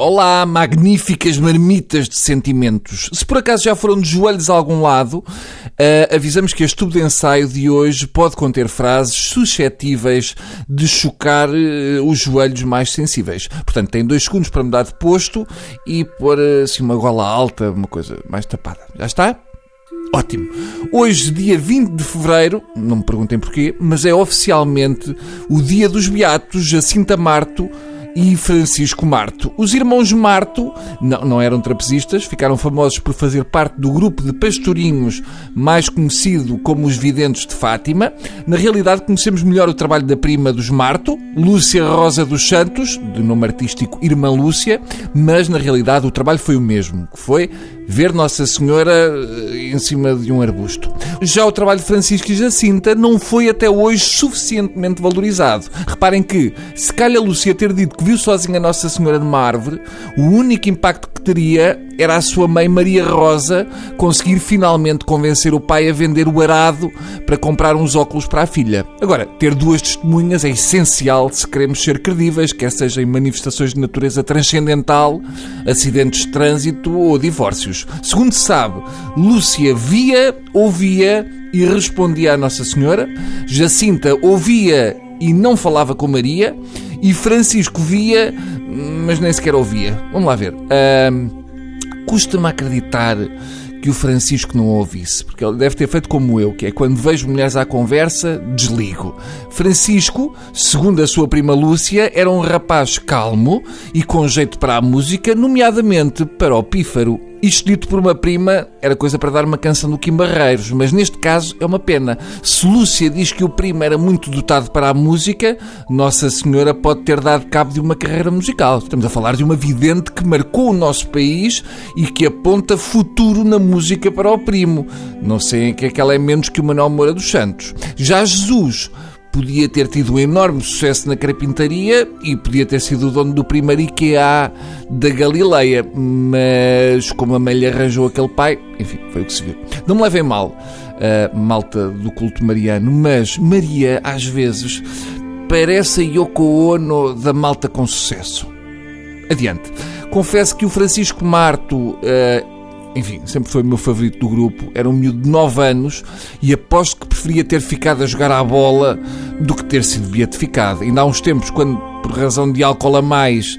Olá, magníficas marmitas de sentimentos. Se por acaso já foram de joelhos a algum lado, uh, avisamos que este tubo de ensaio de hoje pode conter frases suscetíveis de chocar uh, os joelhos mais sensíveis. Portanto, tem dois segundos para mudar de posto e pôr assim uma gola alta, uma coisa mais tapada. Já está? Ótimo. Hoje, dia 20 de fevereiro, não me perguntem porquê, mas é oficialmente o dia dos beatos Jacinta Marto e Francisco Marto. Os irmãos Marto não, não eram trapezistas, ficaram famosos por fazer parte do grupo de pastorinhos mais conhecido como os Videntes de Fátima. Na realidade, conhecemos melhor o trabalho da prima dos Marto, Lúcia Rosa dos Santos, de nome artístico Irmã Lúcia, mas na realidade o trabalho foi o mesmo, que foi ver Nossa Senhora eh, em cima de um arbusto. Já o trabalho de Francisco e Jacinta não foi até hoje suficientemente valorizado. Reparem que, se calha Lúcia ter dito que viu sozinha Nossa Senhora de uma árvore, o único impacto que teria era a sua mãe Maria Rosa conseguir finalmente convencer o pai a vender o arado para comprar uns óculos para a filha. Agora, ter duas testemunhas é essencial se queremos ser credíveis, quer seja em manifestações de natureza transcendental, acidentes de trânsito ou divórcios. Segundo se sabe, Lúcia via, ouvia e respondia à Nossa Senhora, Jacinta ouvia e não falava com Maria, e Francisco via, mas nem sequer ouvia. Vamos lá ver. Uh, Custa-me acreditar que o Francisco não ouvisse, porque ele deve ter feito como eu, que é quando vejo mulheres à conversa, desligo. Francisco, segundo a sua prima Lúcia, era um rapaz calmo e com jeito para a música, nomeadamente para o pífaro. Isto dito por uma prima era coisa para dar uma canção do Kim Barreiros, mas neste caso é uma pena. Se Lúcia diz que o primo era muito dotado para a música, Nossa Senhora pode ter dado cabo de uma carreira musical. Estamos a falar de uma vidente que marcou o nosso país e que aponta futuro na música para o primo. Não sei em que é que ela é menos que o Manuel Moura dos Santos. Já Jesus podia ter tido um enorme sucesso na carpintaria e podia ter sido o dono do primeiro IKEA da Galileia, mas como a mãe lhe arranjou aquele pai, enfim, foi o que se viu. Não me levem mal, uh, malta do culto mariano, mas Maria, às vezes, parece a Yoko Ono da malta com sucesso. Adiante. Confesso que o Francisco Marto uh, enfim, sempre foi o meu favorito do grupo. Era um miúdo de 9 anos e aposto que preferia ter ficado a jogar à bola do que ter sido beatificado. Ainda há uns tempos, quando por razão de álcool a mais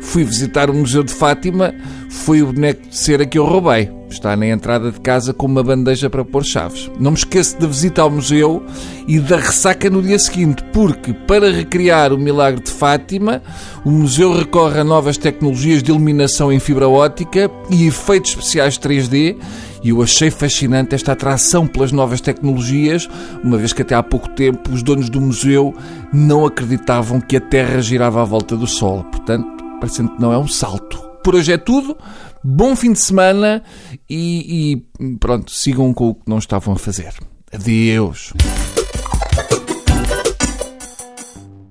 fui visitar o Museu de Fátima, foi o boneco de cera que eu roubei. Está na entrada de casa com uma bandeja para pôr chaves. Não me esqueço da visita ao museu e da ressaca no dia seguinte, porque para recriar o milagre de Fátima, o museu recorre a novas tecnologias de iluminação em fibra ótica e efeitos especiais 3D. E eu achei fascinante esta atração pelas novas tecnologias, uma vez que até há pouco tempo os donos do museu não acreditavam que a Terra girava à volta do Sol. Portanto, parecendo que não é um salto. Por hoje é tudo. Bom fim de semana e, e pronto, sigam com o que não estavam a fazer. Adeus.